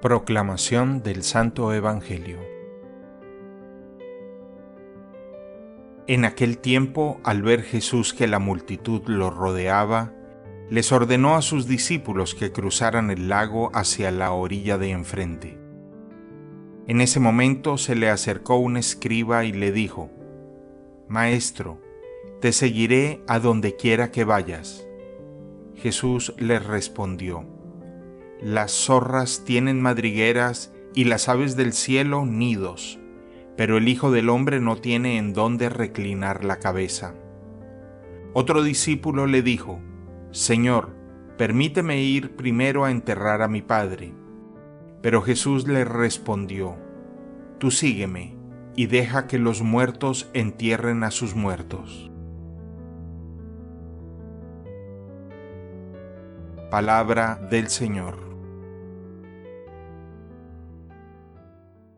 Proclamación del Santo Evangelio En aquel tiempo, al ver Jesús que la multitud lo rodeaba, les ordenó a sus discípulos que cruzaran el lago hacia la orilla de enfrente. En ese momento se le acercó un escriba y le dijo, Maestro, te seguiré a donde quiera que vayas. Jesús les respondió, las zorras tienen madrigueras y las aves del cielo nidos, pero el Hijo del Hombre no tiene en dónde reclinar la cabeza. Otro discípulo le dijo, Señor, permíteme ir primero a enterrar a mi Padre. Pero Jesús le respondió, Tú sígueme y deja que los muertos entierren a sus muertos. Palabra del Señor.